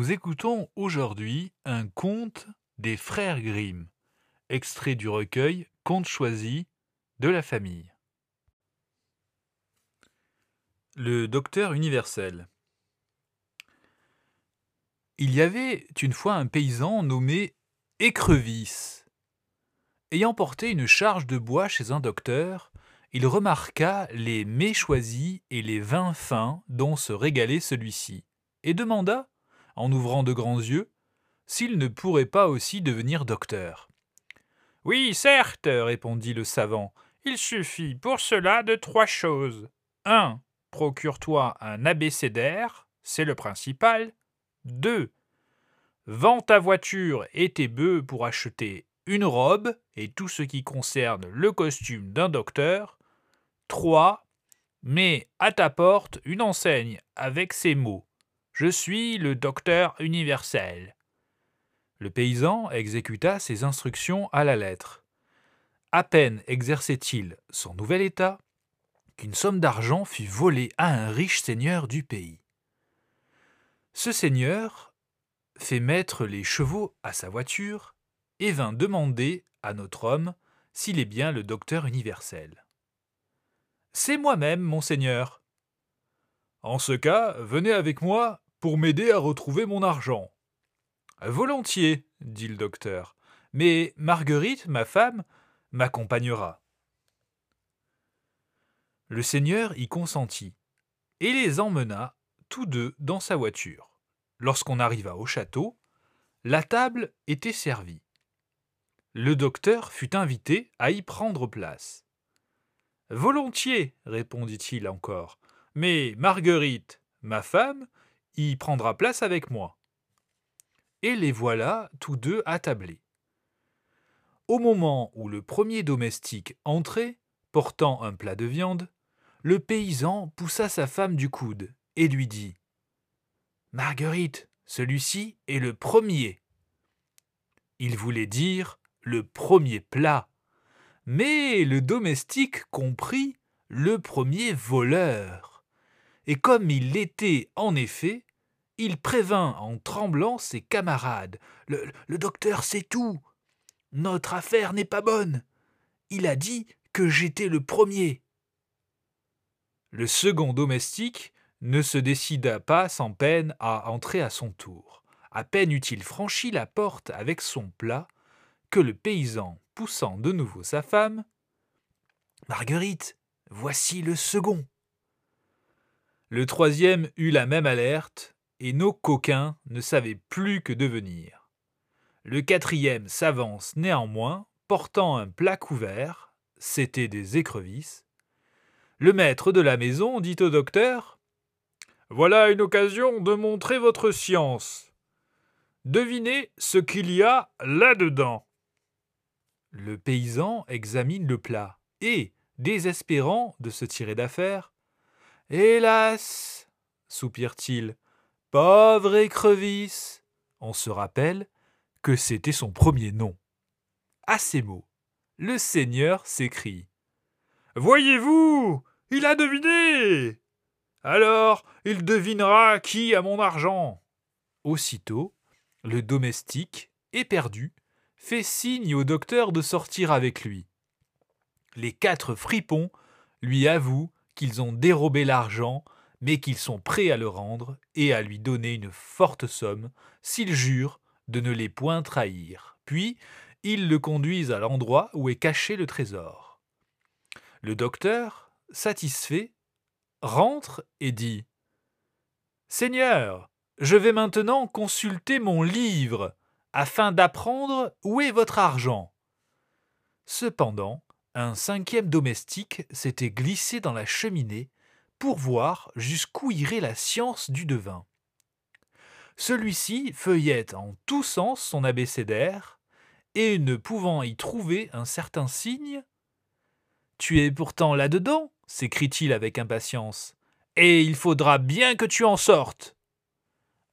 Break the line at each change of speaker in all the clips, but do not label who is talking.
Nous écoutons aujourd'hui un conte des frères Grimm, extrait du recueil Contes choisis de la famille. Le docteur universel. Il y avait une fois un paysan nommé Écrevisse. Ayant porté une charge de bois chez un docteur, il remarqua les mets choisis et les vins fins dont se régalait celui-ci, et demanda, en ouvrant de grands yeux, s'il ne pourrait pas aussi devenir docteur.
Oui, certes, répondit le savant, il suffit pour cela de trois choses. 1. Procure-toi un abécédaire, c'est le principal. 2. Vends ta voiture et tes bœufs pour acheter une robe et tout ce qui concerne le costume d'un docteur. 3. Mets à ta porte une enseigne avec ces mots. Je suis le docteur universel.
Le paysan exécuta ses instructions à la lettre. À peine exerçait-il son nouvel état qu'une somme d'argent fut volée à un riche seigneur du pays. Ce seigneur fait mettre les chevaux à sa voiture et vint demander à notre homme s'il est bien le docteur universel. C'est moi-même, monseigneur. En ce cas, venez avec moi pour m'aider à retrouver mon argent. Volontiers, dit le docteur, mais Marguerite, ma femme, m'accompagnera. Le seigneur y consentit, et les emmena tous deux dans sa voiture. Lorsqu'on arriva au château, la table était servie. Le docteur fut invité à y prendre place. Volontiers, répondit-il encore, mais Marguerite, ma femme, prendra place avec moi. Et les voilà tous deux attablés. Au moment où le premier domestique entrait, portant un plat de viande, le paysan poussa sa femme du coude et lui dit Marguerite, celui-ci est le premier. Il voulait dire le premier plat, mais le domestique comprit le premier voleur. Et comme il l'était en effet, il prévint en tremblant ses camarades. Le, docteur sait tout. Notre affaire n'est pas bonne. Il a dit que j'étais le premier. Le second domestique ne se décida pas sans peine à entrer à son tour. À peine eut-il franchi la porte avec son plat, que le paysan, poussant de nouveau sa femme, Marguerite, voici le second. Le troisième eut la même alerte, et nos coquins ne savaient plus que devenir. Le quatrième s'avance néanmoins, portant un plat couvert, c'étaient des écrevisses, le maître de la maison dit au docteur Voilà une occasion de montrer votre science. Devinez ce qu'il y a là-dedans. Le paysan examine le plat et, désespérant de se tirer d'affaire, Hélas soupire-t-il, pauvre écrevisse On se rappelle que c'était son premier nom. À ces mots, le seigneur s'écrie Voyez-vous, il a deviné. Alors, il devinera qui a mon argent. Aussitôt, le domestique, éperdu, fait signe au docteur de sortir avec lui. Les quatre fripons lui avouent qu'ils ont dérobé l'argent, mais qu'ils sont prêts à le rendre et à lui donner une forte somme s'il jure de ne les point trahir. Puis, ils le conduisent à l'endroit où est caché le trésor. Le docteur, satisfait, rentre et dit Seigneur, je vais maintenant consulter mon livre afin d'apprendre où est votre argent. Cependant, un cinquième domestique s'était glissé dans la cheminée pour voir jusqu'où irait la science du devin. Celui-ci feuillette en tous sens son abécédaire, et ne pouvant y trouver un certain signe, Tu es pourtant là-dedans, s'écrie-t-il avec impatience, et il faudra bien que tu en sortes.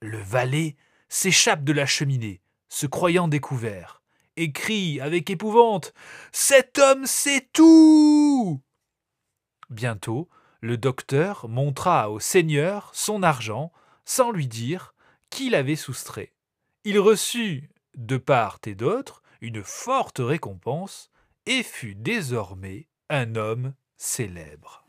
Le valet s'échappe de la cheminée, se croyant découvert, et crie avec épouvante Cet homme sait tout Bientôt, le docteur montra au seigneur son argent, sans lui dire qui l'avait soustrait. Il reçut, de part et d'autre, une forte récompense et fut désormais un homme célèbre.